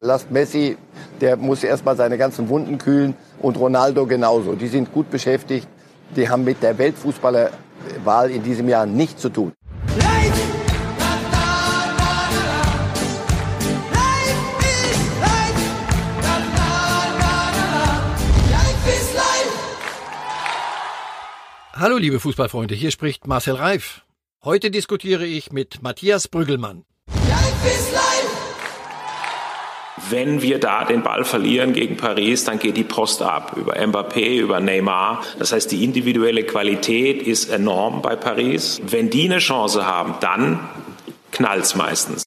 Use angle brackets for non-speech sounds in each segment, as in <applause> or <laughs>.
Lasst Messi, der muss erstmal seine ganzen Wunden kühlen und Ronaldo genauso. Die sind gut beschäftigt. Die haben mit der Weltfußballerwahl in diesem Jahr nichts zu tun. Hallo liebe Fußballfreunde, hier spricht Marcel Reif. Heute diskutiere ich mit Matthias Brüggelmann. Wenn wir da den Ball verlieren gegen Paris, dann geht die Post ab über Mbappé, über Neymar. Das heißt, die individuelle Qualität ist enorm bei Paris. Wenn die eine Chance haben, dann knallt's meistens.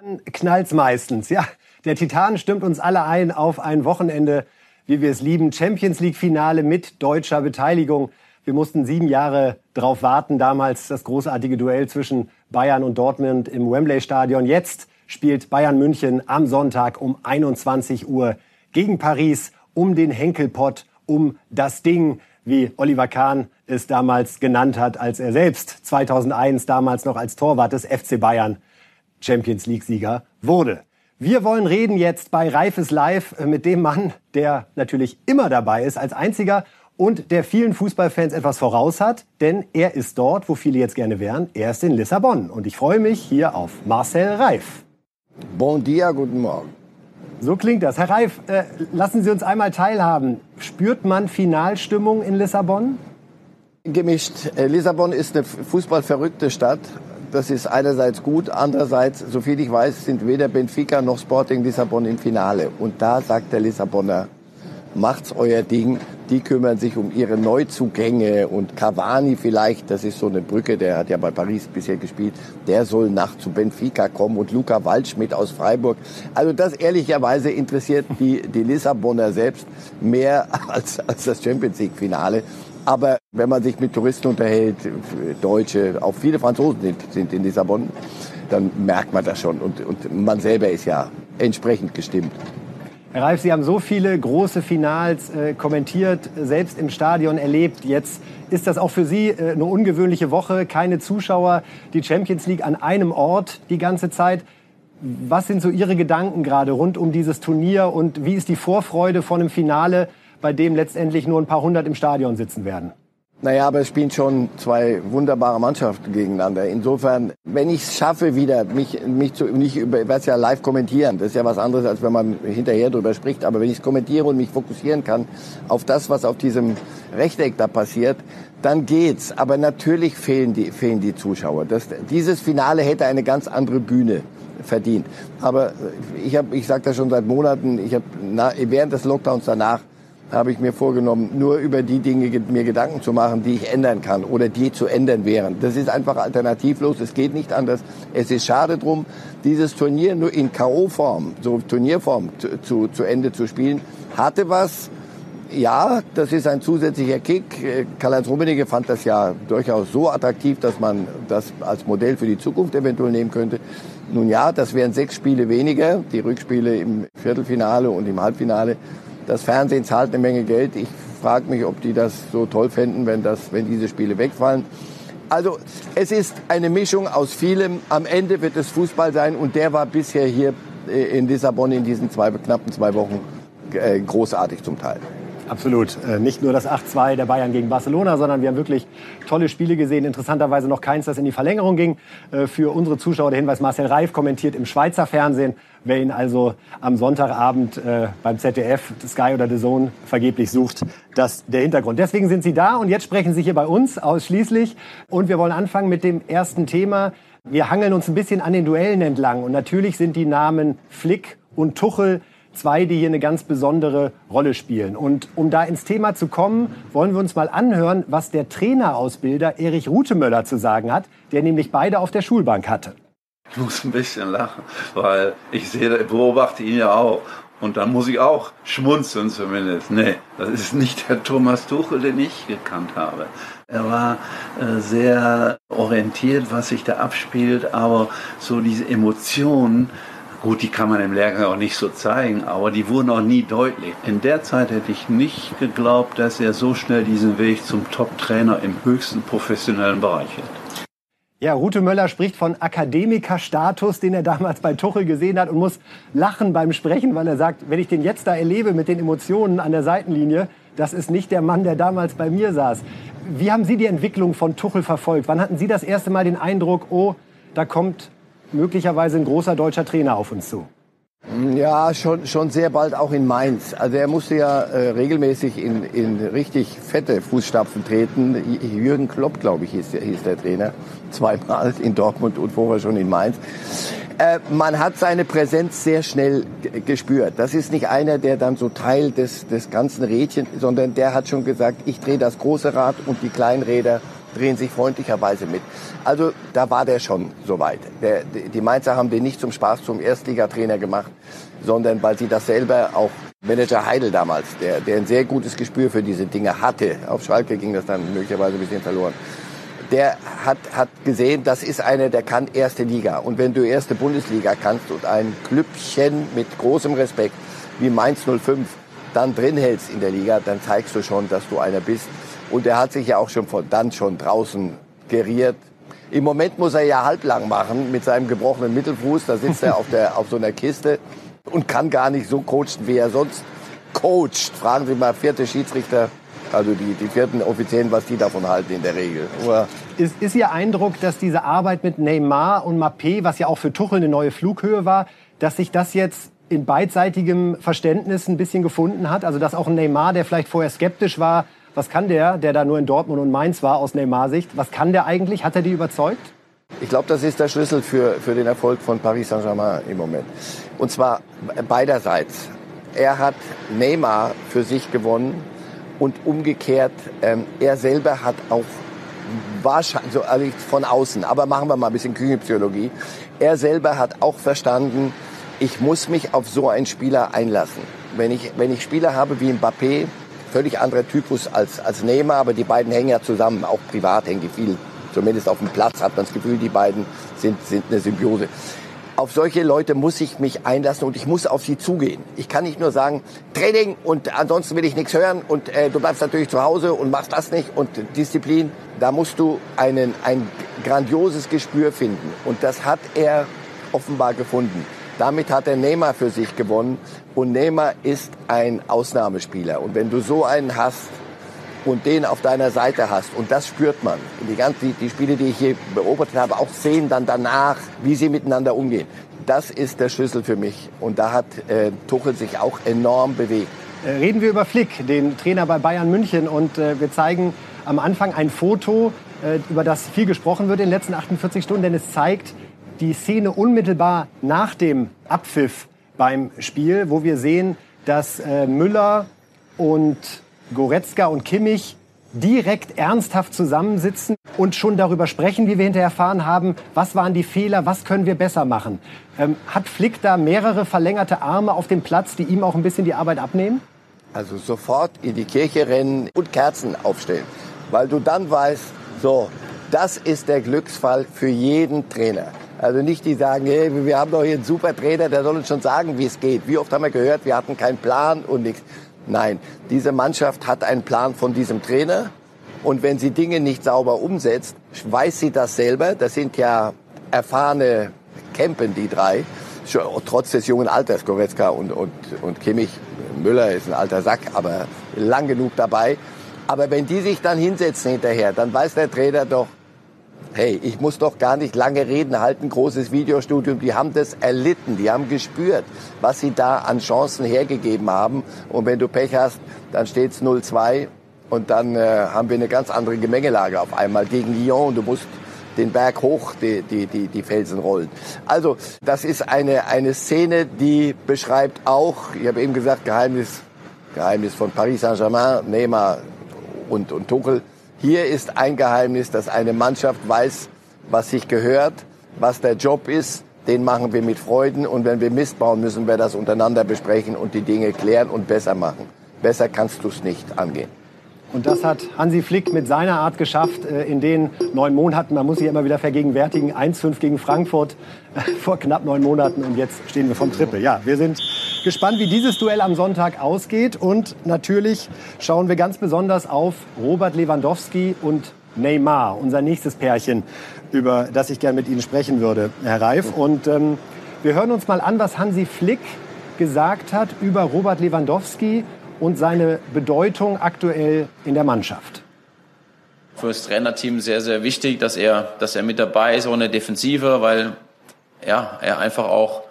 Dann knallt's meistens, ja. Der Titan stimmt uns alle ein auf ein Wochenende, wie wir es lieben. Champions League Finale mit deutscher Beteiligung. Wir mussten sieben Jahre darauf warten, damals das großartige Duell zwischen Bayern und Dortmund im Wembley Stadion. Jetzt spielt Bayern München am Sonntag um 21 Uhr gegen Paris um den Henkelpott, um das Ding, wie Oliver Kahn es damals genannt hat, als er selbst 2001 damals noch als Torwart des FC Bayern Champions League Sieger wurde. Wir wollen reden jetzt bei Reifes Live mit dem Mann, der natürlich immer dabei ist als einziger und der vielen Fußballfans etwas voraus hat, denn er ist dort, wo viele jetzt gerne wären. Er ist in Lissabon und ich freue mich hier auf Marcel Reif. Bon dia, guten Morgen. So klingt das. Herr Reif, äh, lassen Sie uns einmal teilhaben. Spürt man Finalstimmung in Lissabon? Gemischt. Äh, Lissabon ist eine fußballverrückte Stadt. Das ist einerseits gut, andererseits, soviel ich weiß, sind weder Benfica noch Sporting Lissabon im Finale. Und da sagt der Lissabonner, macht's euer Ding. Die kümmern sich um ihre Neuzugänge und Cavani vielleicht, das ist so eine Brücke, der hat ja bei Paris bisher gespielt, der soll nach zu Benfica kommen und Luca Waldschmidt aus Freiburg. Also das ehrlicherweise interessiert die, die Lissabonner selbst mehr <laughs> als, als das Champions League Finale. Aber wenn man sich mit Touristen unterhält, Deutsche, auch viele Franzosen sind, sind in Lissabon, dann merkt man das schon. Und, und man selber ist ja entsprechend gestimmt. Herr Reif, Sie haben so viele große Finals äh, kommentiert, selbst im Stadion erlebt. Jetzt ist das auch für Sie äh, eine ungewöhnliche Woche, keine Zuschauer, die Champions League an einem Ort die ganze Zeit. Was sind so Ihre Gedanken gerade rund um dieses Turnier und wie ist die Vorfreude vor einem Finale, bei dem letztendlich nur ein paar hundert im Stadion sitzen werden? Naja, aber es spielen schon zwei wunderbare Mannschaften gegeneinander. Insofern, wenn ich es schaffe, wieder mich, mich zu, nicht über, ich werde ja live kommentieren. Das ist ja was anderes, als wenn man hinterher drüber spricht. Aber wenn ich es kommentiere und mich fokussieren kann auf das, was auf diesem Rechteck da passiert, dann geht's. Aber natürlich fehlen die, fehlen die Zuschauer. Das, dieses Finale hätte eine ganz andere Bühne verdient. Aber ich habe, ich sage das schon seit Monaten. Ich habe während des Lockdowns danach habe ich mir vorgenommen, nur über die Dinge mir Gedanken zu machen, die ich ändern kann oder die zu ändern wären. Das ist einfach alternativlos, es geht nicht anders. Es ist schade drum, dieses Turnier nur in K.O.-Form, so Turnierform zu, zu, zu Ende zu spielen, hatte was. Ja, das ist ein zusätzlicher Kick. Karl-Heinz Rummenigge fand das ja durchaus so attraktiv, dass man das als Modell für die Zukunft eventuell nehmen könnte. Nun ja, das wären sechs Spiele weniger, die Rückspiele im Viertelfinale und im Halbfinale. Das Fernsehen zahlt eine Menge Geld. Ich frage mich, ob die das so toll fänden, wenn, das, wenn diese Spiele wegfallen. Also es ist eine Mischung aus vielem. Am Ende wird es Fußball sein und der war bisher hier äh, in Lissabon in diesen zwei, knappen zwei Wochen äh, großartig zum Teil. Absolut. Äh, nicht nur das 8-2 der Bayern gegen Barcelona, sondern wir haben wirklich tolle Spiele gesehen. Interessanterweise noch keins, das in die Verlängerung ging. Für unsere Zuschauer der Hinweis, Marcel Reif kommentiert im Schweizer Fernsehen. Wer ihn also am Sonntagabend äh, beim ZDF, Sky oder The Zone vergeblich sucht, das der Hintergrund. Deswegen sind Sie da und jetzt sprechen Sie hier bei uns ausschließlich. Und wir wollen anfangen mit dem ersten Thema. Wir hangeln uns ein bisschen an den Duellen entlang. Und natürlich sind die Namen Flick und Tuchel zwei, die hier eine ganz besondere Rolle spielen. Und um da ins Thema zu kommen, wollen wir uns mal anhören, was der Trainerausbilder Erich Rutemöller zu sagen hat, der nämlich beide auf der Schulbank hatte. Ich muss ein bisschen lachen, weil ich sehe, beobachte ihn ja auch. Und dann muss ich auch schmunzeln zumindest. Nee, das ist nicht der Thomas Tuchel, den ich gekannt habe. Er war äh, sehr orientiert, was sich da abspielt, aber so diese Emotionen, Gut, die kann man im Lehrgang auch nicht so zeigen, aber die wurden auch nie deutlich. In der Zeit hätte ich nicht geglaubt, dass er so schnell diesen Weg zum Top-Trainer im höchsten professionellen Bereich hätte. Ja, Rute Möller spricht von Akademikerstatus, den er damals bei Tuchel gesehen hat und muss lachen beim Sprechen, weil er sagt, wenn ich den jetzt da erlebe mit den Emotionen an der Seitenlinie, das ist nicht der Mann, der damals bei mir saß. Wie haben Sie die Entwicklung von Tuchel verfolgt? Wann hatten Sie das erste Mal den Eindruck, oh, da kommt möglicherweise ein großer deutscher Trainer auf uns zu? Ja, schon, schon sehr bald auch in Mainz. Also er musste ja äh, regelmäßig in, in richtig fette Fußstapfen treten. Jürgen Klopp, glaube ich, hieß der, hieß der Trainer. Zweimal in Dortmund und vorher schon in Mainz. Äh, man hat seine Präsenz sehr schnell gespürt. Das ist nicht einer, der dann so Teil des, des ganzen Rädchen, sondern der hat schon gesagt, ich drehe das große Rad und die kleinen Räder drehen sich freundlicherweise mit. Also da war der schon soweit. Der, die Mainzer haben den nicht zum Spaß zum Erstligatrainer gemacht, sondern weil sie das selber auch Manager Heidel damals, der, der ein sehr gutes Gespür für diese Dinge hatte. Auf Schalke ging das dann möglicherweise ein bisschen verloren. Der hat, hat gesehen, das ist einer, der kann erste Liga. Und wenn du erste Bundesliga kannst und ein Klüppchen mit großem Respekt wie Mainz 05 dann drin hältst in der Liga, dann zeigst du schon, dass du einer bist, und er hat sich ja auch schon von dann schon draußen geriert. Im Moment muss er ja halblang machen mit seinem gebrochenen Mittelfuß. Da sitzt er auf, der, <laughs> auf so einer Kiste und kann gar nicht so coachen, wie er sonst coacht. Fragen Sie mal vierte Schiedsrichter, also die, die vierten Offiziellen, was die davon halten in der Regel. Oder ist, ist Ihr Eindruck, dass diese Arbeit mit Neymar und Mappé, was ja auch für Tuchel eine neue Flughöhe war, dass sich das jetzt in beidseitigem Verständnis ein bisschen gefunden hat? Also dass auch ein Neymar, der vielleicht vorher skeptisch war, was kann der, der da nur in Dortmund und Mainz war, aus Neymar-Sicht? Was kann der eigentlich? Hat er die überzeugt? Ich glaube, das ist der Schlüssel für, für den Erfolg von Paris Saint-Germain im Moment. Und zwar beiderseits. Er hat Neymar für sich gewonnen und umgekehrt, ähm, er selber hat auch wahrscheinlich, so, also von außen, aber machen wir mal ein bisschen Küchenpsychologie. Er selber hat auch verstanden, ich muss mich auf so einen Spieler einlassen. Wenn ich, wenn ich Spieler habe wie Mbappé, völlig anderer Typus als, als Neymar, aber die beiden hängen ja zusammen, auch privat hängen die viel. Zumindest auf dem Platz hat man das Gefühl, die beiden sind, sind eine Symbiose. Auf solche Leute muss ich mich einlassen und ich muss auf sie zugehen. Ich kann nicht nur sagen, Training und ansonsten will ich nichts hören und äh, du bleibst natürlich zu Hause und machst das nicht und Disziplin. Da musst du einen, ein grandioses Gespür finden und das hat er offenbar gefunden. Damit hat er Neymar für sich gewonnen. Und Neymar ist ein Ausnahmespieler. Und wenn du so einen hast und den auf deiner Seite hast, und das spürt man, die, ganzen, die, Spiele, die ich hier beobachtet habe, auch sehen dann danach, wie sie miteinander umgehen. Das ist der Schlüssel für mich. Und da hat äh, Tuchel sich auch enorm bewegt. Äh, reden wir über Flick, den Trainer bei Bayern München. Und äh, wir zeigen am Anfang ein Foto, äh, über das viel gesprochen wird in den letzten 48 Stunden, denn es zeigt, die Szene unmittelbar nach dem Abpfiff beim Spiel, wo wir sehen, dass äh, Müller und Goretzka und Kimmich direkt ernsthaft zusammensitzen und schon darüber sprechen, wie wir hinterher erfahren haben, was waren die Fehler, was können wir besser machen. Ähm, hat Flick da mehrere verlängerte Arme auf dem Platz, die ihm auch ein bisschen die Arbeit abnehmen? Also sofort in die Kirche rennen und Kerzen aufstellen, weil du dann weißt, so, das ist der Glücksfall für jeden Trainer. Also nicht die sagen, hey, wir haben doch hier einen super Trainer, der soll uns schon sagen, wie es geht. Wie oft haben wir gehört, wir hatten keinen Plan und nichts. Nein, diese Mannschaft hat einen Plan von diesem Trainer. Und wenn sie Dinge nicht sauber umsetzt, weiß sie das selber. Das sind ja erfahrene Campen, die drei. Trotz des jungen Alters, Goretzka und, und, und Kimmich. Müller ist ein alter Sack, aber lang genug dabei. Aber wenn die sich dann hinsetzen hinterher, dann weiß der Trainer doch, hey, ich muss doch gar nicht lange reden, halt ein großes Videostudium. Die haben das erlitten, die haben gespürt, was sie da an Chancen hergegeben haben. Und wenn du Pech hast, dann steht's 0-2 und dann äh, haben wir eine ganz andere Gemengelage auf einmal gegen Lyon. Du musst den Berg hoch, die, die, die, die Felsen rollen. Also das ist eine, eine Szene, die beschreibt auch, ich habe eben gesagt, Geheimnis, Geheimnis von Paris Saint-Germain, Neymar und, und Tuchel, hier ist ein Geheimnis, dass eine Mannschaft weiß, was sich gehört, was der Job ist. Den machen wir mit Freuden. Und wenn wir Mist bauen, müssen wir das untereinander besprechen und die Dinge klären und besser machen. Besser kannst du es nicht angehen. Und das hat Hansi Flick mit seiner Art geschafft äh, in den neun Monaten. Man muss sich immer wieder vergegenwärtigen. 1-5 gegen Frankfurt vor knapp neun Monaten und jetzt stehen wir vom Triple. Ja, wir sind gespannt, wie dieses Duell am Sonntag ausgeht. Und natürlich schauen wir ganz besonders auf Robert Lewandowski und Neymar, unser nächstes Pärchen, über das ich gerne mit Ihnen sprechen würde, Herr Reif. Und ähm, wir hören uns mal an, was Hansi Flick gesagt hat über Robert Lewandowski und seine Bedeutung aktuell in der Mannschaft. Für das Trainerteam sehr, sehr wichtig, dass er, dass er mit dabei ist, der Defensive, weil ja, er einfach auch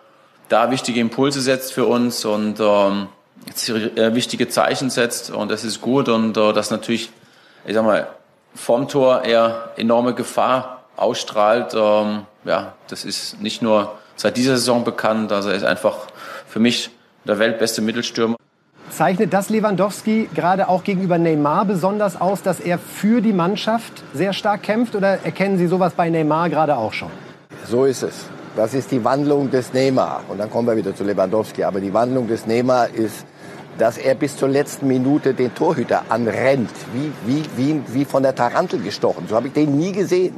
da wichtige Impulse setzt für uns und ähm, äh, wichtige Zeichen setzt und das ist gut und äh, das natürlich, ich sag mal, vom Tor er enorme Gefahr ausstrahlt. Ähm, ja, das ist nicht nur seit dieser Saison bekannt, also er ist einfach für mich der weltbeste Mittelstürmer. Zeichnet das Lewandowski gerade auch gegenüber Neymar besonders aus, dass er für die Mannschaft sehr stark kämpft? Oder erkennen Sie sowas bei Neymar gerade auch schon? So ist es. Das ist die Wandlung des Neymar. Und dann kommen wir wieder zu Lewandowski. Aber die Wandlung des Neymar ist, dass er bis zur letzten Minute den Torhüter anrennt. Wie, wie, wie, wie von der Tarantel gestochen. So habe ich den nie gesehen.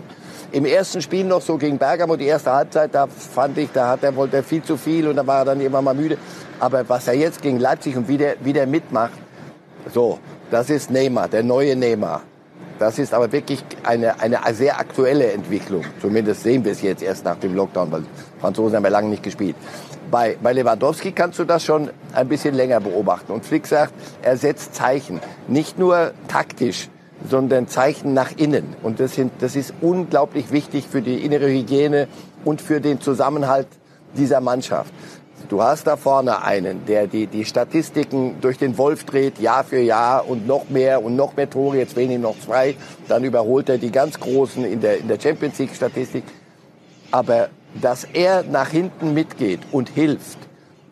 Im ersten Spiel noch so gegen Bergamo, die erste Halbzeit, da fand ich, da hat er, wollte er viel zu viel und da war er dann immer mal müde. Aber was er jetzt gegen Leipzig und wieder, wieder mitmacht, so, das ist Neymar, der neue Neymar. Das ist aber wirklich eine, eine sehr aktuelle Entwicklung. Zumindest sehen wir es jetzt erst nach dem Lockdown, weil Franzosen haben ja lange nicht gespielt. Bei, bei Lewandowski kannst du das schon ein bisschen länger beobachten. Und Flick sagt, er setzt Zeichen. Nicht nur taktisch, sondern Zeichen nach innen. Und das, sind, das ist unglaublich wichtig für die innere Hygiene und für den Zusammenhalt dieser Mannschaft. Du hast da vorne einen, der die, die Statistiken durch den Wolf dreht, Jahr für Jahr und noch mehr und noch mehr Tore, jetzt wenig noch zwei. Dann überholt er die ganz Großen in der, in der Champions League Statistik. Aber dass er nach hinten mitgeht und hilft,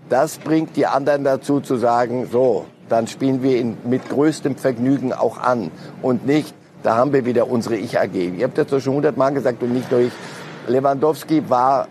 das bringt die anderen dazu zu sagen, so, dann spielen wir ihn mit größtem Vergnügen auch an und nicht, da haben wir wieder unsere Ich-AG. Ihr habt das schon hundertmal gesagt und nicht nur ich. Lewandowski war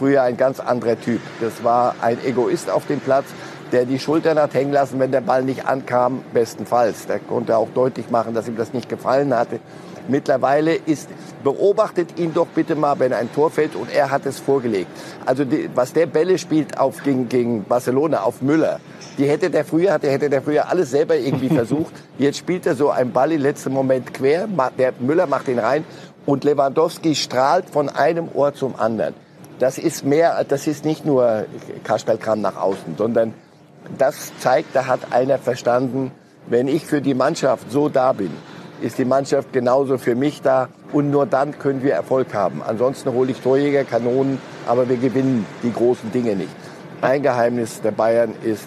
früher ein ganz anderer Typ. Das war ein Egoist auf dem Platz, der die Schultern hat hängen lassen, wenn der Ball nicht ankam, bestenfalls. Der konnte auch deutlich machen, dass ihm das nicht gefallen hatte. Mittlerweile ist, beobachtet ihn doch bitte mal, wenn ein Tor fällt und er hat es vorgelegt. Also die, was der Bälle spielt auf, gegen, gegen Barcelona, auf Müller, die hätte der früher, hatte, hätte der früher alles selber irgendwie <laughs> versucht. Jetzt spielt er so einen Ball im letzten Moment quer, der Müller macht ihn rein und Lewandowski strahlt von einem Ohr zum anderen. Das ist mehr, das ist nicht nur Kasperlkram nach außen, sondern das zeigt, da hat einer verstanden, wenn ich für die Mannschaft so da bin, ist die Mannschaft genauso für mich da und nur dann können wir Erfolg haben. Ansonsten hole ich Torjäger, Kanonen, aber wir gewinnen die großen Dinge nicht. Ein Geheimnis der Bayern ist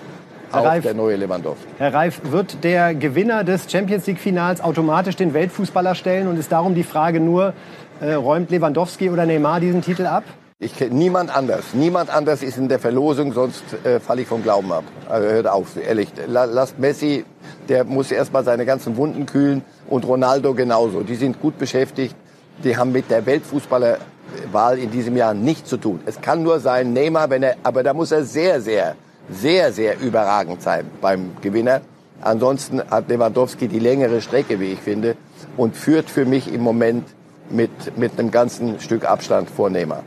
auch Reif, der neue Lewandowski. Herr Reif, wird der Gewinner des Champions League Finals automatisch den Weltfußballer stellen und ist darum die Frage nur, äh, räumt Lewandowski oder Neymar diesen Titel ab? Ich kenne niemand anders. Niemand anders ist in der Verlosung, sonst äh, falle ich vom Glauben ab. Also hört auf, ehrlich. Lasst Messi, der muss erstmal seine ganzen Wunden kühlen und Ronaldo genauso. Die sind gut beschäftigt. Die haben mit der Weltfußballerwahl in diesem Jahr nichts zu tun. Es kann nur sein Neymar, wenn er, aber da muss er sehr, sehr sehr, sehr überragend sein beim Gewinner. Ansonsten hat Lewandowski die längere Strecke, wie ich finde, und führt für mich im Moment mit, mit einem ganzen Stück Abstand vor Neymar.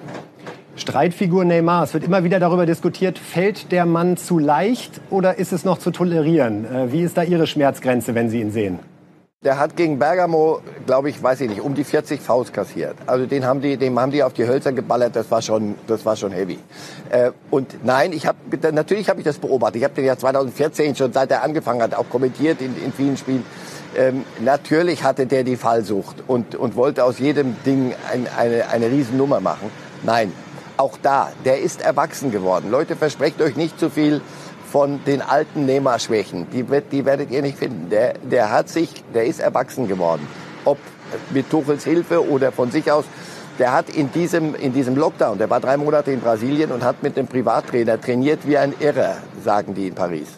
Streitfigur Neymar. Es wird immer wieder darüber diskutiert, fällt der Mann zu leicht oder ist es noch zu tolerieren? Äh, wie ist da Ihre Schmerzgrenze, wenn Sie ihn sehen? Der hat gegen Bergamo, glaube ich, weiß ich nicht, um die 40 Faust kassiert. Also den haben die, dem haben die auf die Hölzer geballert. Das war schon, das war schon heavy. Äh, und nein, ich habe natürlich habe ich das beobachtet. Ich habe den ja 2014 schon seit er angefangen hat auch kommentiert in, in vielen Spielen. Ähm, natürlich hatte der die Fallsucht und und wollte aus jedem Ding ein, eine eine Riesennummer machen. Nein, auch da, der ist erwachsen geworden. Leute, versprecht euch nicht zu viel von den alten Neymar-Schwächen. Die, die werdet ihr nicht finden. Der, der hat sich, der ist erwachsen geworden. Ob mit Tuchels Hilfe oder von sich aus. Der hat in diesem, in diesem Lockdown, der war drei Monate in Brasilien und hat mit dem Privattrainer trainiert wie ein Irrer, sagen die in Paris.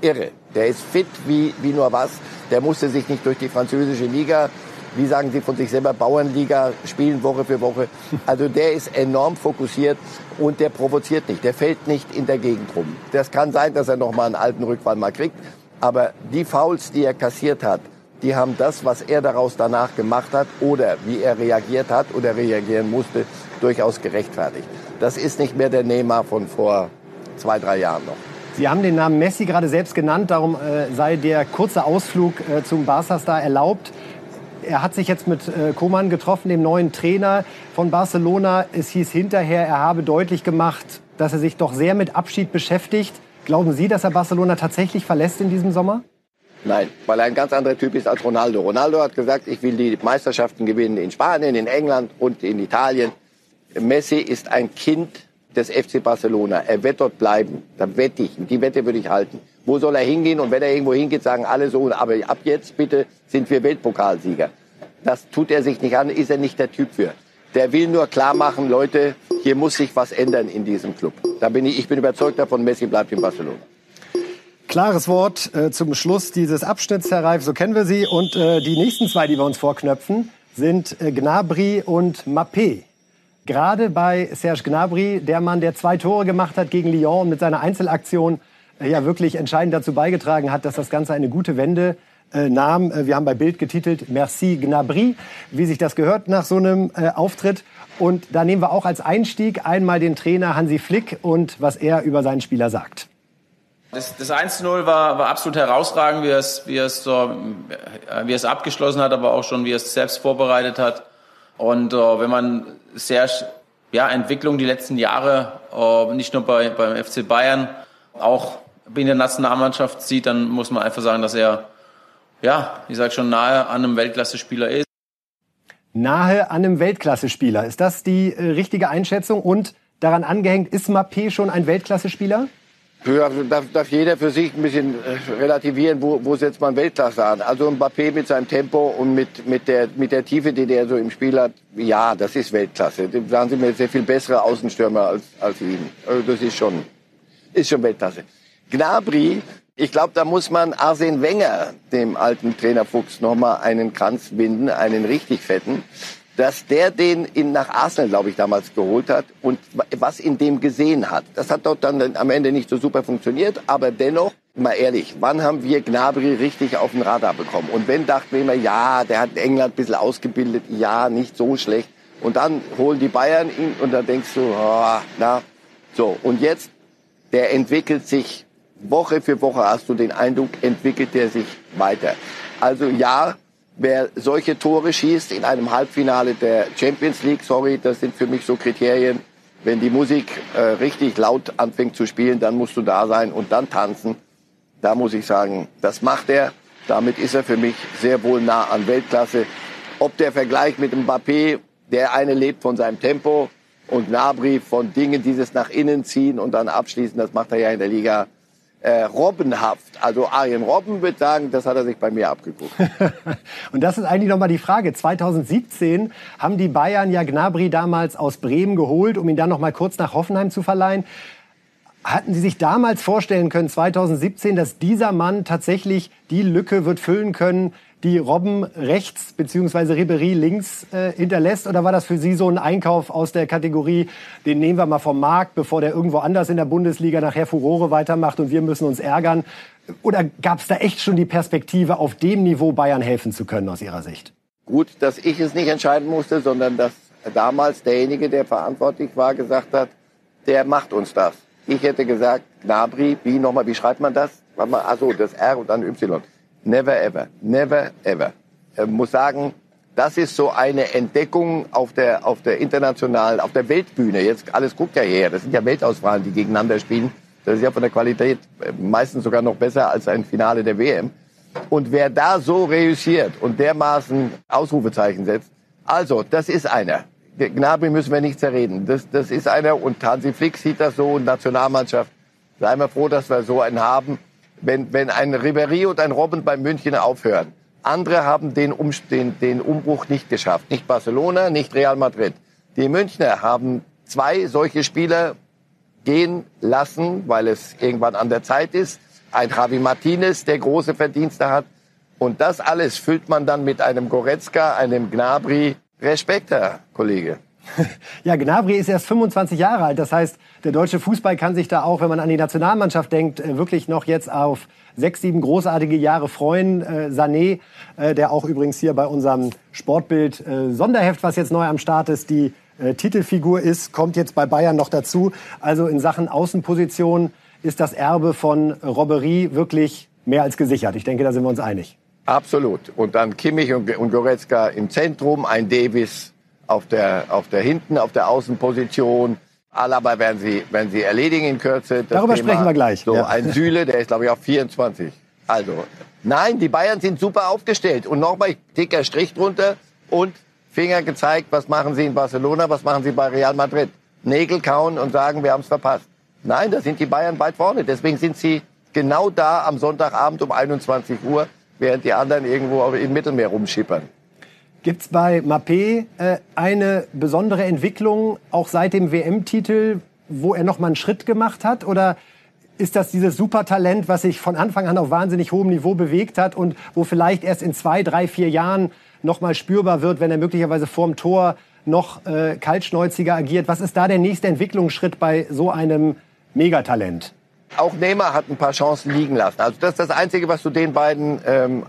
Irre. Der ist fit wie, wie nur was. Der musste sich nicht durch die französische Liga wie sagen Sie von sich selber, Bauernliga spielen Woche für Woche. Also der ist enorm fokussiert und der provoziert nicht. Der fällt nicht in der Gegend rum. Das kann sein, dass er noch mal einen alten Rückfall mal kriegt. Aber die Fouls, die er kassiert hat, die haben das, was er daraus danach gemacht hat oder wie er reagiert hat oder reagieren musste, durchaus gerechtfertigt. Das ist nicht mehr der Neymar von vor zwei, drei Jahren noch. Sie haben den Namen Messi gerade selbst genannt, darum äh, sei der kurze Ausflug äh, zum Barca-Star erlaubt. Er hat sich jetzt mit äh, Koman getroffen, dem neuen Trainer von Barcelona. Es hieß hinterher, er habe deutlich gemacht, dass er sich doch sehr mit Abschied beschäftigt. Glauben Sie, dass er Barcelona tatsächlich verlässt in diesem Sommer? Nein, weil er ein ganz anderer Typ ist als Ronaldo. Ronaldo hat gesagt, ich will die Meisterschaften gewinnen in Spanien, in England und in Italien. Messi ist ein Kind des FC Barcelona. Er wird dort bleiben. Da wette ich. Die Wette würde ich halten. Wo soll er hingehen? Und wenn er irgendwo hingeht, sagen alle so, aber ab jetzt bitte sind wir Weltpokalsieger. Das tut er sich nicht an, ist er nicht der Typ für. Der will nur klar machen, Leute, hier muss sich was ändern in diesem Club. Da bin ich, ich bin überzeugt davon, Messi bleibt in Barcelona. Klares Wort äh, zum Schluss dieses Abschnitts, Herr Reif, so kennen wir Sie. Und äh, die nächsten zwei, die wir uns vorknöpfen, sind äh, Gnabry und Mappé. Gerade bei Serge Gnabry, der Mann, der zwei Tore gemacht hat gegen Lyon und mit seiner Einzelaktion äh, ja wirklich entscheidend dazu beigetragen hat, dass das Ganze eine gute Wende äh, nahm. Äh, wir haben bei Bild getitelt Merci Gnabry, wie sich das gehört nach so einem äh, Auftritt. Und da nehmen wir auch als Einstieg einmal den Trainer Hansi Flick und was er über seinen Spieler sagt. Das, das 1-0 war, war absolut herausragend, wie er es, wie es, so, wie er es abgeschlossen hat, aber auch schon, wie er es selbst vorbereitet hat. Und äh, wenn man sehr ja, Entwicklung die letzten Jahre, äh, nicht nur bei, beim FC Bayern, auch in der Nationalmannschaft sieht, dann muss man einfach sagen, dass er, ja, ich sage schon, nahe an einem Weltklasse-Spieler ist. Nahe an einem Weltklasse-Spieler. Ist das die äh, richtige Einschätzung? Und daran angehängt, ist Mappé schon ein Weltklasse-Spieler? Darf, darf jeder für sich ein bisschen äh, relativieren, wo, wo setzt man Weltklasse an. Also Mbappé mit seinem Tempo und mit, mit, der, mit der Tiefe, die der so im Spiel hat, ja, das ist Weltklasse. Da sagen Sie mir sehr viel bessere Außenstürmer als, als ihn. Also das ist schon, ist schon Weltklasse. Gnabry, ich glaube, da muss man Arsene Wenger, dem alten Trainer Fuchs, nochmal einen Kranz binden, einen richtig fetten dass der den in, nach Arsenal, glaube ich, damals geholt hat und was in dem gesehen hat. Das hat dort dann am Ende nicht so super funktioniert, aber dennoch, mal ehrlich, wann haben wir Gnabry richtig auf den Radar bekommen? Und wenn dachten wir immer, ja, der hat England ein bisschen ausgebildet, ja, nicht so schlecht. Und dann holen die Bayern ihn und dann denkst du, oh, na, so. Und jetzt, der entwickelt sich Woche für Woche, hast du den Eindruck, entwickelt er sich weiter. Also ja, wer solche Tore schießt in einem Halbfinale der Champions League, sorry, das sind für mich so Kriterien. Wenn die Musik äh, richtig laut anfängt zu spielen, dann musst du da sein und dann tanzen. Da muss ich sagen, das macht er. Damit ist er für mich sehr wohl nah an Weltklasse. Ob der Vergleich mit Mbappé, der eine lebt von seinem Tempo und Nabri von Dingen, dieses nach innen ziehen und dann abschließen, das macht er ja in der Liga äh, robbenhaft. Also Arjen Robben wird sagen, das hat er sich bei mir abgeguckt. <laughs> und das ist eigentlich nochmal die Frage. 2017 haben die Bayern ja Gnabry damals aus Bremen geholt, um ihn dann nochmal kurz nach Hoffenheim zu verleihen. Hatten Sie sich damals vorstellen können, 2017, dass dieser Mann tatsächlich die Lücke wird füllen können, die Robben rechts bzw. Ribery links äh, hinterlässt? Oder war das für Sie so ein Einkauf aus der Kategorie, den nehmen wir mal vom Markt, bevor der irgendwo anders in der Bundesliga nachher Furore weitermacht und wir müssen uns ärgern? Oder gab es da echt schon die Perspektive, auf dem Niveau Bayern helfen zu können aus Ihrer Sicht? Gut, dass ich es nicht entscheiden musste, sondern dass damals derjenige, der verantwortlich war, gesagt hat, der macht uns das. Ich hätte gesagt, Gnabry, wie nochmal, wie schreibt man das? Also das R und dann Y. Never ever. Never ever. Ich muss sagen, das ist so eine Entdeckung auf der, auf der internationalen, auf der Weltbühne. Jetzt alles guckt ja her. Das sind ja Weltauswahlen, die gegeneinander spielen. Das ist ja von der Qualität äh, meistens sogar noch besser als ein Finale der WM. Und wer da so reüssiert und dermaßen Ausrufezeichen setzt, also, das ist einer. Gnabry müssen wir nicht zerreden. Das, das ist einer und Hansi Flick sieht das so, Nationalmannschaft. Seien wir froh, dass wir so einen haben wenn, wenn ein Ribéry und ein Robben bei München aufhören. Andere haben den, um, den, den Umbruch nicht geschafft. Nicht Barcelona, nicht Real Madrid. Die Münchner haben zwei solche Spieler gehen lassen, weil es irgendwann an der Zeit ist. Ein Javi Martinez, der große Verdienste hat. Und das alles füllt man dann mit einem Goretzka, einem Gnabry. Respekt, Herr Kollege. <laughs> Ja, Gnabry ist erst 25 Jahre alt. Das heißt, der deutsche Fußball kann sich da auch, wenn man an die Nationalmannschaft denkt, äh, wirklich noch jetzt auf sechs, sieben großartige Jahre freuen. Äh, Sané, äh, der auch übrigens hier bei unserem Sportbild äh, Sonderheft, was jetzt neu am Start ist, die äh, Titelfigur ist, kommt jetzt bei Bayern noch dazu. Also in Sachen Außenposition ist das Erbe von Robbery wirklich mehr als gesichert. Ich denke, da sind wir uns einig. Absolut. Und dann Kimmich und, und Goretzka im Zentrum, ein Davis auf der, auf der hinten, auf der Außenposition. Alaba werden sie, werden sie erledigen in Kürze. Das Darüber Thema, sprechen wir gleich. So, ja. ein Süle, der ist, glaube ich, auf 24. Also, nein, die Bayern sind super aufgestellt. Und nochmal dicker Strich drunter und Finger gezeigt, was machen sie in Barcelona, was machen sie bei Real Madrid. Nägel kauen und sagen, wir haben es verpasst. Nein, da sind die Bayern weit vorne. Deswegen sind sie genau da am Sonntagabend um 21 Uhr, während die anderen irgendwo im Mittelmeer rumschippern. Gibt es bei Mappé äh, eine besondere Entwicklung, auch seit dem WM-Titel, wo er noch mal einen Schritt gemacht hat? Oder ist das dieses Supertalent, was sich von Anfang an auf wahnsinnig hohem Niveau bewegt hat und wo vielleicht erst in zwei, drei, vier Jahren noch mal spürbar wird, wenn er möglicherweise vorm Tor noch äh, kaltschnäuziger agiert? Was ist da der nächste Entwicklungsschritt bei so einem Megatalent? Auch Neymar hat ein paar Chancen liegen lassen. Also das ist das Einzige, was du den beiden ähm,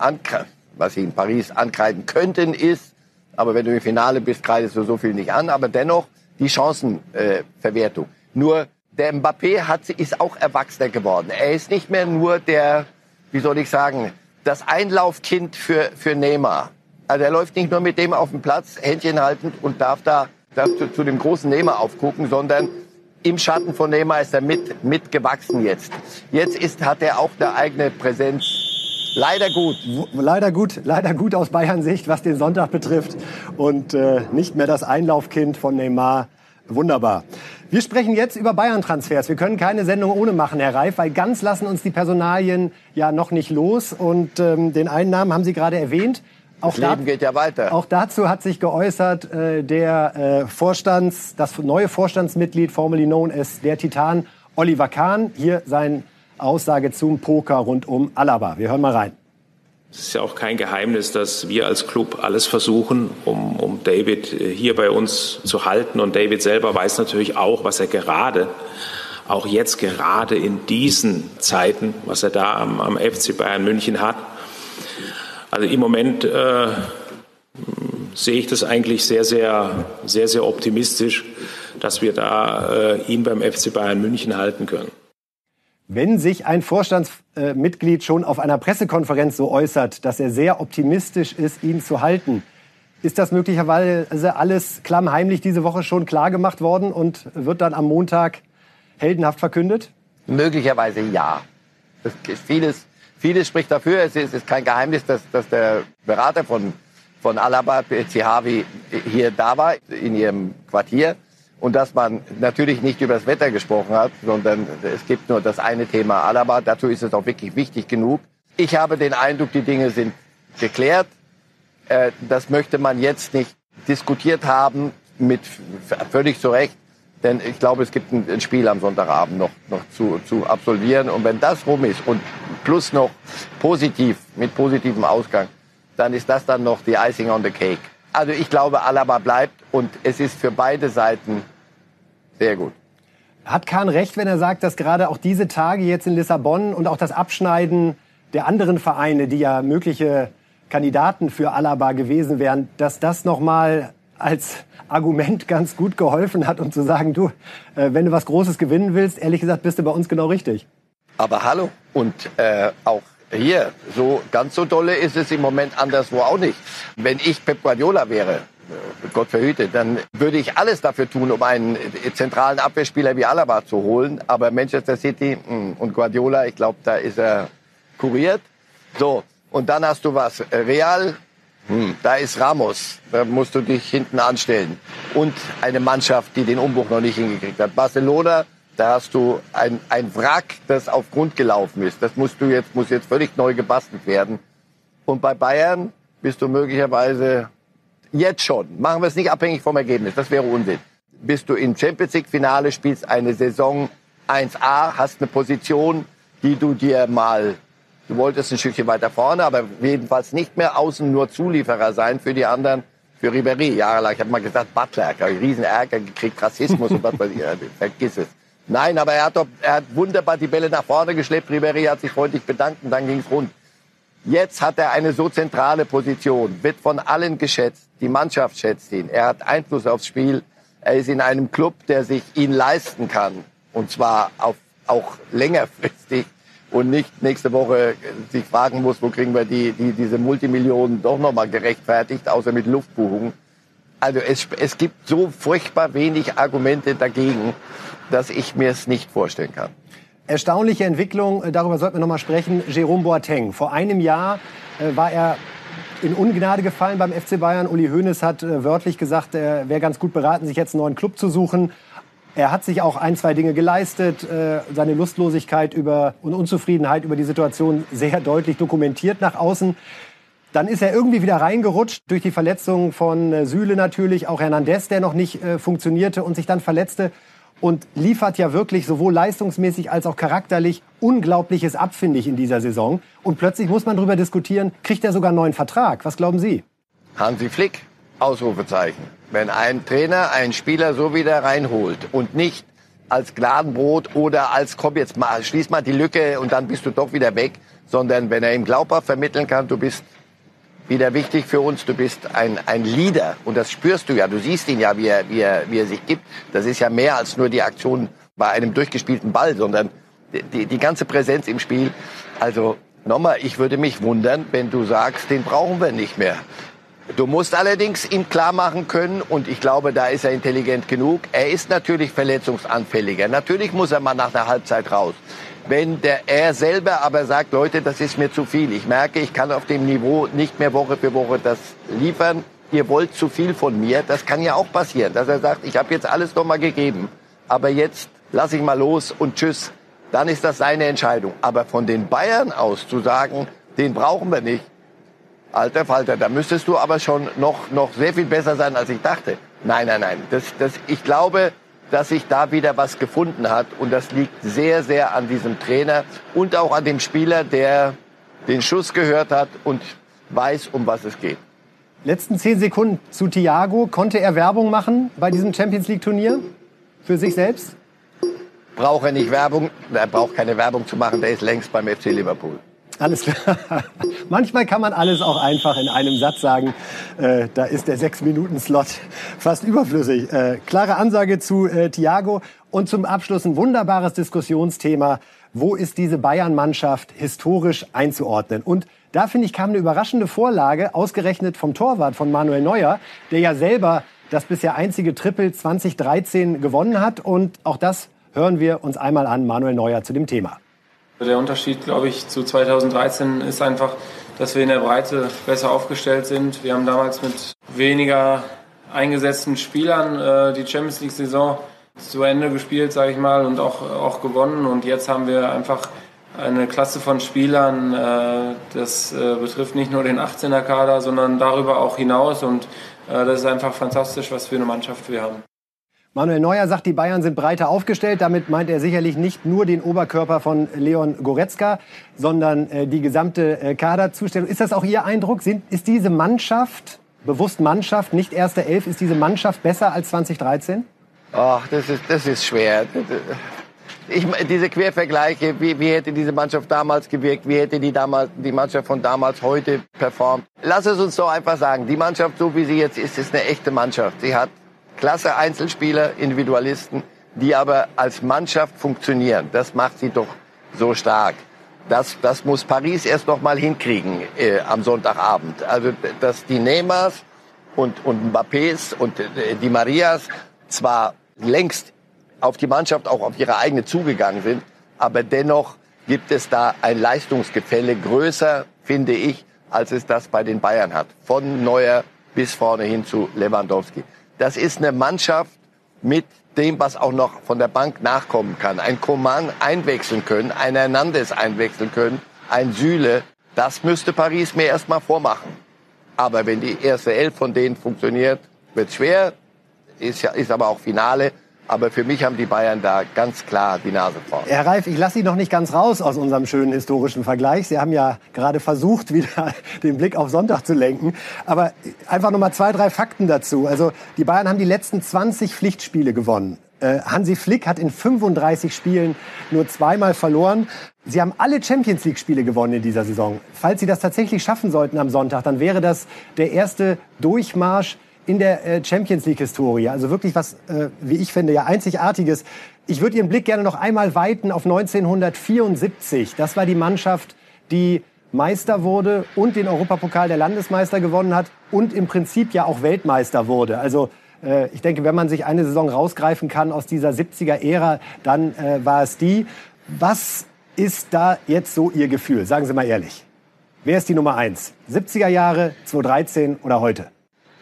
was sie in Paris ankreiden könnten, ist, aber wenn du im Finale bist, kreidest du so viel nicht an, aber dennoch die Chancenverwertung. Äh, nur der Mbappé hat, ist auch erwachsener geworden. Er ist nicht mehr nur der, wie soll ich sagen, das Einlaufkind für, für Neymar. Also er läuft nicht nur mit dem auf dem Platz, Händchen haltend und darf da darf zu, zu dem großen Neymar aufgucken, sondern im Schatten von Neymar ist er mit, mitgewachsen jetzt. Jetzt ist, hat er auch eine eigene Präsenz Leider gut. Leider gut, leider gut aus Bayern Sicht, was den Sonntag betrifft. Und äh, nicht mehr das Einlaufkind von Neymar. Wunderbar. Wir sprechen jetzt über Bayern-Transfers. Wir können keine Sendung ohne machen, Herr Reif, weil ganz lassen uns die Personalien ja noch nicht los. Und ähm, den einen Namen haben Sie gerade erwähnt. Auch das Leben geht ja weiter. Auch dazu hat sich geäußert äh, der äh, Vorstands, das neue Vorstandsmitglied, formerly known as der Titan, Oliver Kahn. Hier sein Aussage zum Poker rund um Alaba. Wir hören mal rein. Es ist ja auch kein Geheimnis, dass wir als Club alles versuchen, um, um David äh, hier bei uns zu halten. Und David selber weiß natürlich auch, was er gerade, auch jetzt gerade in diesen Zeiten, was er da am, am FC Bayern München hat. Also im Moment äh, sehe ich das eigentlich sehr, sehr, sehr, sehr optimistisch, dass wir da äh, ihn beim FC Bayern München halten können. Wenn sich ein Vorstandsmitglied schon auf einer Pressekonferenz so äußert, dass er sehr optimistisch ist, ihn zu halten, ist das möglicherweise alles klammheimlich diese Woche schon klar gemacht worden und wird dann am Montag heldenhaft verkündet? Möglicherweise ja. vieles, vieles spricht dafür. Es ist, ist kein Geheimnis, dass, dass der Berater von, von Alaba, Zihavi, hier da war, in ihrem Quartier und dass man natürlich nicht über das Wetter gesprochen hat, sondern es gibt nur das eine Thema Alaba. Dazu ist es auch wirklich wichtig genug. Ich habe den Eindruck, die Dinge sind geklärt. Äh, das möchte man jetzt nicht diskutiert haben, mit völlig zu Recht. Denn ich glaube, es gibt ein Spiel am Sonntagabend noch, noch zu, zu absolvieren. Und wenn das rum ist und plus noch positiv, mit positivem Ausgang, dann ist das dann noch die Icing on the Cake. Also ich glaube, Alaba bleibt und es ist für beide Seiten sehr gut. Hat Kahn recht, wenn er sagt, dass gerade auch diese Tage jetzt in Lissabon und auch das Abschneiden der anderen Vereine, die ja mögliche Kandidaten für Alaba gewesen wären, dass das nochmal als Argument ganz gut geholfen hat, um zu sagen, du, äh, wenn du was Großes gewinnen willst, ehrlich gesagt, bist du bei uns genau richtig. Aber hallo, und äh, auch hier, so ganz so dolle ist es im Moment anderswo auch nicht. Wenn ich Pep Guardiola wäre, äh, Gott verhüte, dann würde ich alles dafür tun, um einen zentralen Abwehrspieler wie Alaba zu holen. Aber Manchester City hm, und Guardiola, ich glaube, da ist er kuriert. So, und dann hast du was. Real, hm, da ist Ramos, da musst du dich hinten anstellen. Und eine Mannschaft, die den Umbruch noch nicht hingekriegt hat. Barcelona, da hast du ein, ein Wrack, das auf Grund gelaufen ist. Das musst du jetzt, muss jetzt völlig neu gebastelt werden. Und bei Bayern bist du möglicherweise jetzt schon, machen wir es nicht abhängig vom Ergebnis, das wäre Unsinn. Bist du im Champions League Finale, spielst eine Saison 1A, hast eine Position, die du dir mal, du wolltest ein Stückchen weiter vorne, aber jedenfalls nicht mehr außen nur Zulieferer sein für die anderen, für Ribéry. Jahrelang, ich habe mal gesagt, Butler, riesen Ärger gekriegt, Rassismus und was weiß ich, <laughs> vergiss es. Nein, aber er hat, doch, er hat wunderbar die Bälle nach vorne geschleppt. Ribéry hat sich freundlich bedankt und dann ging es rund. Jetzt hat er eine so zentrale Position, wird von allen geschätzt. Die Mannschaft schätzt ihn. Er hat Einfluss aufs Spiel. Er ist in einem Club, der sich ihn leisten kann. Und zwar auf, auch längerfristig und nicht nächste Woche sich fragen muss, wo kriegen wir die, die, diese Multimillionen doch nochmal gerechtfertigt, außer mit Luftbuchungen. Also es, es gibt so furchtbar wenig Argumente dagegen, dass ich mir es nicht vorstellen kann. Erstaunliche Entwicklung, äh, darüber sollten wir noch mal sprechen. Jerome Boateng. Vor einem Jahr äh, war er in Ungnade gefallen beim FC Bayern. Uli Hoeneß hat äh, wörtlich gesagt, er wäre ganz gut beraten, sich jetzt einen neuen Club zu suchen. Er hat sich auch ein, zwei Dinge geleistet, äh, seine Lustlosigkeit über, und Unzufriedenheit über die Situation sehr deutlich dokumentiert nach außen. Dann ist er irgendwie wieder reingerutscht durch die Verletzung von äh, Süle natürlich, auch Hernandez, der noch nicht äh, funktionierte und sich dann verletzte und liefert ja wirklich sowohl leistungsmäßig als auch charakterlich Unglaubliches ab, finde ich, in dieser Saison. Und plötzlich muss man darüber diskutieren, kriegt er sogar einen neuen Vertrag? Was glauben Sie? Hansi Flick, Ausrufezeichen. Wenn ein Trainer einen Spieler so wieder reinholt und nicht als Gnadenbrot oder als komm jetzt mal, schließ mal die Lücke und dann bist du doch wieder weg, sondern wenn er ihm glaubhaft vermitteln kann, du bist wieder wichtig für uns. Du bist ein, ein Leader und das spürst du ja. Du siehst ihn ja, wie er, wie, er, wie er sich gibt. Das ist ja mehr als nur die Aktion bei einem durchgespielten Ball, sondern die, die ganze Präsenz im Spiel. Also nochmal, ich würde mich wundern, wenn du sagst, den brauchen wir nicht mehr. Du musst allerdings ihm klar machen können, und ich glaube, da ist er intelligent genug, er ist natürlich verletzungsanfälliger. Natürlich muss er mal nach der Halbzeit raus. Wenn der, er selber aber sagt, Leute, das ist mir zu viel. Ich merke, ich kann auf dem Niveau nicht mehr Woche für Woche das liefern. Ihr wollt zu viel von mir. Das kann ja auch passieren, dass er sagt, ich habe jetzt alles noch mal gegeben, aber jetzt lasse ich mal los und tschüss. Dann ist das seine Entscheidung. Aber von den Bayern aus zu sagen, den brauchen wir nicht, alter Falter, da müsstest du aber schon noch, noch sehr viel besser sein, als ich dachte. Nein, nein, nein. Das, das, ich glaube, dass sich da wieder was gefunden hat. Und das liegt sehr, sehr an diesem Trainer und auch an dem Spieler, der den Schuss gehört hat und weiß, um was es geht. Letzten zehn Sekunden zu Thiago. Konnte er Werbung machen bei diesem Champions League Turnier? Für sich selbst? Braucht er nicht Werbung? Er braucht keine Werbung zu machen. Der ist längst beim FC Liverpool. Alles klar. <laughs> Manchmal kann man alles auch einfach in einem Satz sagen. Äh, da ist der Sechs-Minuten-Slot fast überflüssig. Äh, klare Ansage zu äh, Thiago. Und zum Abschluss ein wunderbares Diskussionsthema. Wo ist diese Bayern-Mannschaft historisch einzuordnen? Und da, finde ich, kam eine überraschende Vorlage, ausgerechnet vom Torwart von Manuel Neuer, der ja selber das bisher einzige Triple 2013 gewonnen hat. Und auch das hören wir uns einmal an, Manuel Neuer zu dem Thema. Der Unterschied, glaube ich, zu 2013 ist einfach, dass wir in der Breite besser aufgestellt sind. Wir haben damals mit weniger eingesetzten Spielern äh, die Champions League-Saison zu Ende gespielt, sage ich mal, und auch, auch gewonnen. Und jetzt haben wir einfach eine Klasse von Spielern. Äh, das äh, betrifft nicht nur den 18er-Kader, sondern darüber auch hinaus. Und äh, das ist einfach fantastisch, was für eine Mannschaft wir haben. Manuel Neuer sagt, die Bayern sind breiter aufgestellt. Damit meint er sicherlich nicht nur den Oberkörper von Leon Goretzka, sondern äh, die gesamte äh, Kaderzustellung. Ist das auch Ihr Eindruck? Sind, ist diese Mannschaft, bewusst Mannschaft, nicht erste Elf, ist diese Mannschaft besser als 2013? Ach, das ist, das ist schwer. Ich, diese Quervergleiche, wie, wie hätte diese Mannschaft damals gewirkt, wie hätte die, damals, die Mannschaft von damals heute performt. Lass es uns doch einfach sagen, die Mannschaft, so wie sie jetzt ist, ist eine echte Mannschaft. Sie hat klasse Einzelspieler, Individualisten, die aber als Mannschaft funktionieren. Das macht sie doch so stark. Das, das muss Paris erst noch mal hinkriegen äh, am Sonntagabend. Also, dass die Neymars und, und Mbappés und äh, die Marias zwar längst auf die Mannschaft, auch auf ihre eigene zugegangen sind, aber dennoch gibt es da ein Leistungsgefälle größer, finde ich, als es das bei den Bayern hat. Von Neuer bis vorne hin zu Lewandowski. Das ist eine Mannschaft mit dem, was auch noch von der Bank nachkommen kann. Ein Coman einwechseln können, ein Hernandez einwechseln können, ein Süle. Das müsste Paris mir erstmal vormachen. Aber wenn die erste Elf von denen funktioniert, wird schwer. Ist, ja, ist aber auch Finale. Aber für mich haben die Bayern da ganz klar die Nase vorn. Herr Reif, ich lasse Sie noch nicht ganz raus aus unserem schönen historischen Vergleich. Sie haben ja gerade versucht, <laughs> wieder den Blick auf Sonntag zu lenken. Aber einfach noch mal zwei, drei Fakten dazu. Also die Bayern haben die letzten 20 Pflichtspiele gewonnen. Äh, Hansi Flick hat in 35 Spielen nur zweimal verloren. Sie haben alle Champions League-Spiele gewonnen in dieser Saison. Falls Sie das tatsächlich schaffen sollten am Sonntag, dann wäre das der erste Durchmarsch in der äh, Champions League-Historie. Also wirklich was, äh, wie ich finde, ja einzigartiges. Ich würde Ihren Blick gerne noch einmal weiten auf 1974. Das war die Mannschaft, die Meister wurde und den Europapokal der Landesmeister gewonnen hat und im Prinzip ja auch Weltmeister wurde. Also äh, ich denke, wenn man sich eine Saison rausgreifen kann aus dieser 70er-Ära, dann war es die. Was ist da jetzt so Ihr Gefühl? Sagen Sie mal ehrlich. Wer ist die Nummer eins? 70er Jahre, 2013 oder heute?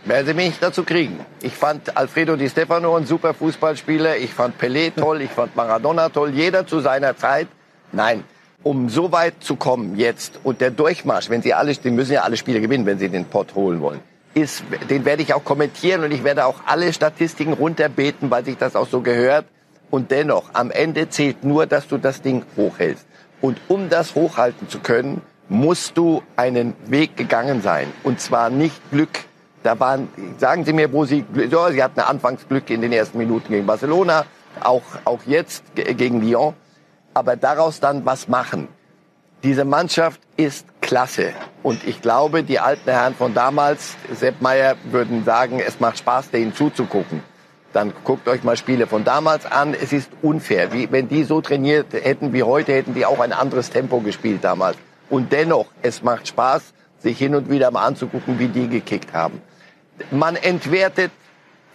Werden Sie mich dazu kriegen. Ich fand Alfredo Di Stefano ein super Fußballspieler. Ich fand Pelé toll. Ich fand Maradona toll. Jeder zu seiner Zeit. Nein, um so weit zu kommen jetzt und der Durchmarsch, wenn Sie alle, die müssen ja alle Spiele gewinnen, wenn Sie den Pott holen wollen, ist, den werde ich auch kommentieren und ich werde auch alle Statistiken runterbeten, weil sich das auch so gehört. Und dennoch, am Ende zählt nur, dass du das Ding hochhältst. Und um das hochhalten zu können, musst du einen Weg gegangen sein. Und zwar nicht Glück. Da waren, sagen Sie mir, wo Sie, ja, Sie hatten Anfangsglück in den ersten Minuten gegen Barcelona, auch, auch jetzt gegen Lyon aber daraus dann was machen. Diese Mannschaft ist klasse. Und ich glaube, die alten Herren von damals, Sepp Meier, würden sagen, es macht Spaß, denen zuzugucken. Dann guckt euch mal Spiele von damals an. Es ist unfair. Wie, wenn die so trainiert hätten wie heute, hätten die auch ein anderes Tempo gespielt damals. Und dennoch, es macht Spaß, sich hin und wieder mal anzugucken, wie die gekickt haben. Man entwertet,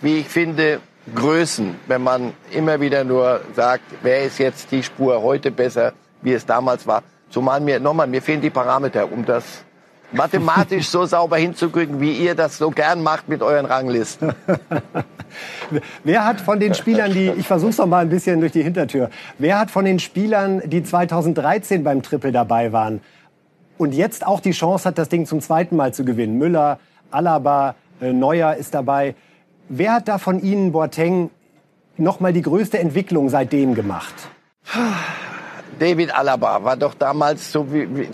wie ich finde, Größen, wenn man immer wieder nur sagt, wer ist jetzt die Spur heute besser, wie es damals war. Zumal mir, nochmal, mir fehlen die Parameter, um das mathematisch so <laughs> sauber hinzukriegen, wie ihr das so gern macht mit euren Ranglisten. <laughs> wer hat von den Spielern, die, ich versuch's noch mal ein bisschen durch die Hintertür, wer hat von den Spielern, die 2013 beim Triple dabei waren und jetzt auch die Chance hat, das Ding zum zweiten Mal zu gewinnen? Müller, Alaba, Neuer ist dabei. Wer hat da von Ihnen, Boateng, noch mal die größte Entwicklung seitdem gemacht? David Alaba war doch damals so wie, wie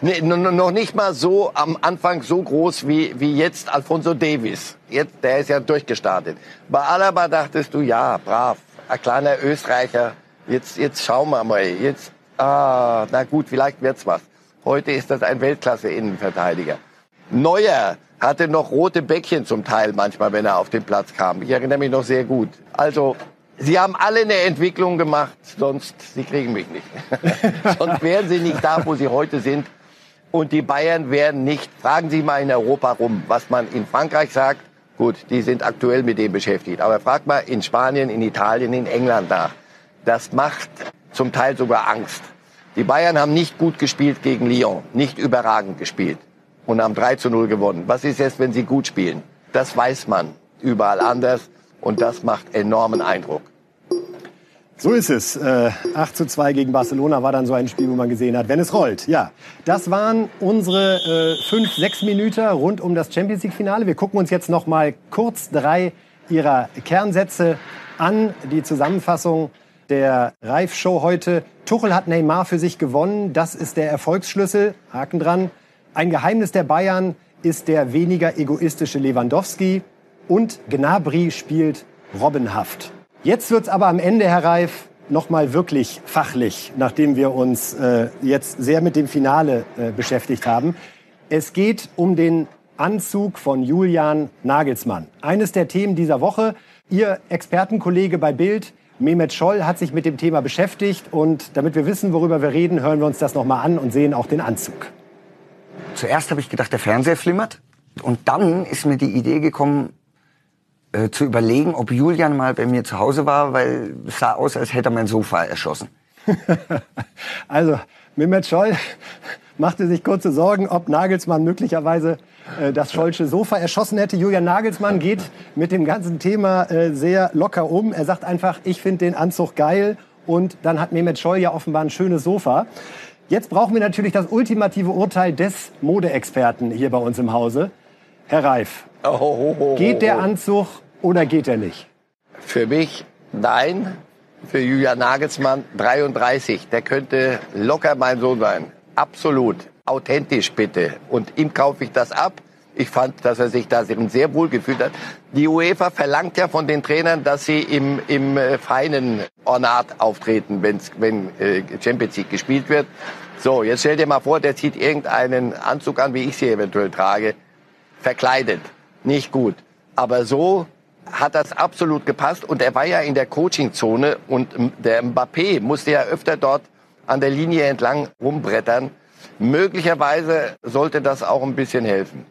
nee, noch nicht mal so am Anfang so groß wie, wie jetzt Alfonso Davis. Jetzt, der ist ja durchgestartet. Bei Alaba dachtest du, ja, brav, ein kleiner Österreicher. Jetzt, jetzt schauen wir mal. Jetzt, ah, na gut, vielleicht wird's was. Heute ist das ein Weltklasse-Innenverteidiger. Neuer hatte noch rote Bäckchen zum Teil manchmal, wenn er auf den Platz kam. Ich erinnere mich noch sehr gut. Also, Sie haben alle eine Entwicklung gemacht, sonst, Sie kriegen mich nicht. <laughs> sonst wären Sie nicht da, wo Sie heute sind. Und die Bayern wären nicht, fragen Sie mal in Europa rum, was man in Frankreich sagt. Gut, die sind aktuell mit dem beschäftigt. Aber fragt mal in Spanien, in Italien, in England nach. Das macht zum Teil sogar Angst. Die Bayern haben nicht gut gespielt gegen Lyon, nicht überragend gespielt und haben 3 zu 0 gewonnen. Was ist jetzt, wenn sie gut spielen? Das weiß man überall anders und das macht enormen Eindruck. So ist es. Äh, 8 zu 2 gegen Barcelona war dann so ein Spiel, wo man gesehen hat, wenn es rollt. Ja, das waren unsere äh, fünf, sechs Minuten rund um das Champions League-Finale. Wir gucken uns jetzt noch mal kurz drei ihrer Kernsätze an. Die Zusammenfassung der Reif-Show heute. Tuchel hat Neymar für sich gewonnen. Das ist der Erfolgsschlüssel. Haken dran. Ein Geheimnis der Bayern ist der weniger egoistische Lewandowski und Gnabry spielt robbenhaft. Jetzt wird's aber am Ende, Herr Reif, noch mal wirklich fachlich, nachdem wir uns äh, jetzt sehr mit dem Finale äh, beschäftigt haben. Es geht um den Anzug von Julian Nagelsmann. Eines der Themen dieser Woche. Ihr Expertenkollege bei Bild, Mehmet Scholl, hat sich mit dem Thema beschäftigt. Und damit wir wissen, worüber wir reden, hören wir uns das noch mal an und sehen auch den Anzug. Zuerst habe ich gedacht, der Fernseher flimmert. Und dann ist mir die Idee gekommen, äh, zu überlegen, ob Julian mal bei mir zu Hause war, weil es sah aus, als hätte er mein Sofa erschossen. <laughs> also, Mehmet Scholl machte sich kurze Sorgen, ob Nagelsmann möglicherweise äh, das Schollsche Sofa erschossen hätte. Julian Nagelsmann geht mit dem ganzen Thema äh, sehr locker um. Er sagt einfach, ich finde den Anzug geil. Und dann hat Mehmet Scholl ja offenbar ein schönes Sofa. Jetzt brauchen wir natürlich das ultimative Urteil des Modeexperten hier bei uns im Hause. Herr Reif, oh, geht der Anzug oder geht er nicht? Für mich nein. Für Julian Nagelsmann 33. Der könnte locker mein Sohn sein. Absolut. Authentisch bitte. Und ihm kaufe ich das ab. Ich fand, dass er sich da sehr wohl gefühlt hat. Die UEFA verlangt ja von den Trainern, dass sie im, im äh, feinen Ornat auftreten, wenn's, wenn äh, Champions League gespielt wird. So, jetzt stell dir mal vor, der zieht irgendeinen Anzug an, wie ich sie eventuell trage, verkleidet. Nicht gut. Aber so hat das absolut gepasst und er war ja in der Coachingzone und der Mbappé musste ja öfter dort an der Linie entlang rumbrettern. Möglicherweise sollte das auch ein bisschen helfen.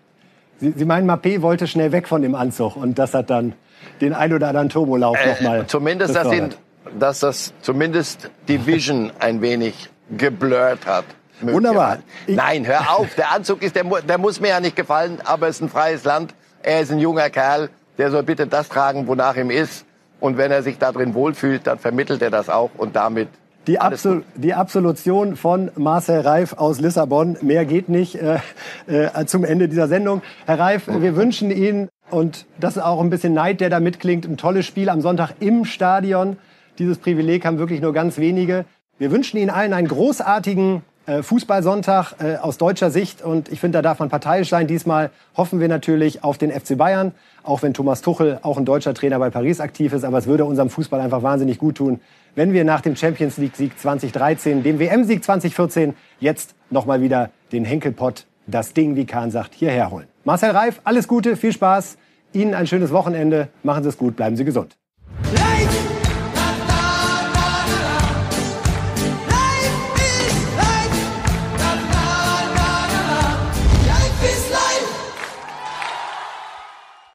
Sie, Sie meinen, Mbappé wollte schnell weg von dem Anzug und das hat dann den ein oder anderen Turbolauf äh, nochmal. Zumindest, dass, ihn, dass das zumindest die Vision ein wenig geblurrt hat. Wunderbar. Nein, hör auf. Der Anzug ist, der, der muss mir ja nicht gefallen, aber es ist ein freies Land. Er ist ein junger Kerl. Der soll bitte das tragen, wonach ihm ist. Und wenn er sich da drin wohlfühlt, dann vermittelt er das auch und damit die, Absol die, Absolution von Marcel Reif aus Lissabon. Mehr geht nicht äh, äh, zum Ende dieser Sendung. Herr Reif, wir wünschen Ihnen, und das ist auch ein bisschen Neid, der da mitklingt, ein tolles Spiel am Sonntag im Stadion. Dieses Privileg haben wirklich nur ganz wenige. Wir wünschen Ihnen allen einen großartigen äh, Fußballsonntag äh, aus deutscher Sicht. Und ich finde, da darf man parteiisch sein. Diesmal hoffen wir natürlich auf den FC Bayern, auch wenn Thomas Tuchel auch ein deutscher Trainer bei Paris aktiv ist. Aber es würde unserem Fußball einfach wahnsinnig gut tun, wenn wir nach dem Champions League-Sieg 2013, dem WM-Sieg 2014, jetzt nochmal wieder den Henkelpott, das Ding, wie Kahn sagt, hierher holen. Marcel Reif, alles Gute, viel Spaß. Ihnen ein schönes Wochenende. Machen Sie es gut, bleiben Sie gesund. Ja!